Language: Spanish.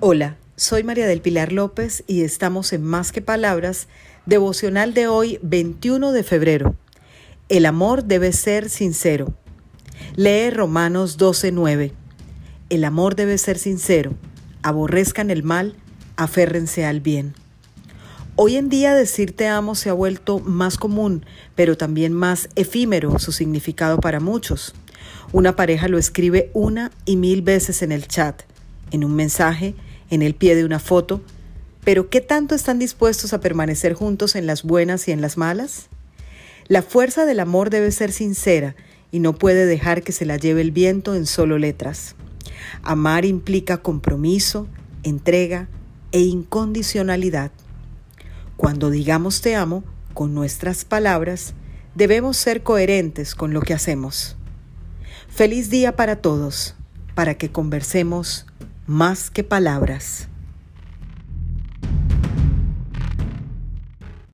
Hola, soy María del Pilar López y estamos en Más que Palabras, devocional de hoy 21 de febrero. El amor debe ser sincero. Lee Romanos 12:9. El amor debe ser sincero. Aborrezcan el mal, aférrense al bien. Hoy en día decir te amo se ha vuelto más común, pero también más efímero su significado para muchos. Una pareja lo escribe una y mil veces en el chat, en un mensaje, en el pie de una foto, pero ¿qué tanto están dispuestos a permanecer juntos en las buenas y en las malas? La fuerza del amor debe ser sincera y no puede dejar que se la lleve el viento en solo letras. Amar implica compromiso, entrega e incondicionalidad. Cuando digamos te amo con nuestras palabras, debemos ser coherentes con lo que hacemos. Feliz día para todos, para que conversemos más que palabras.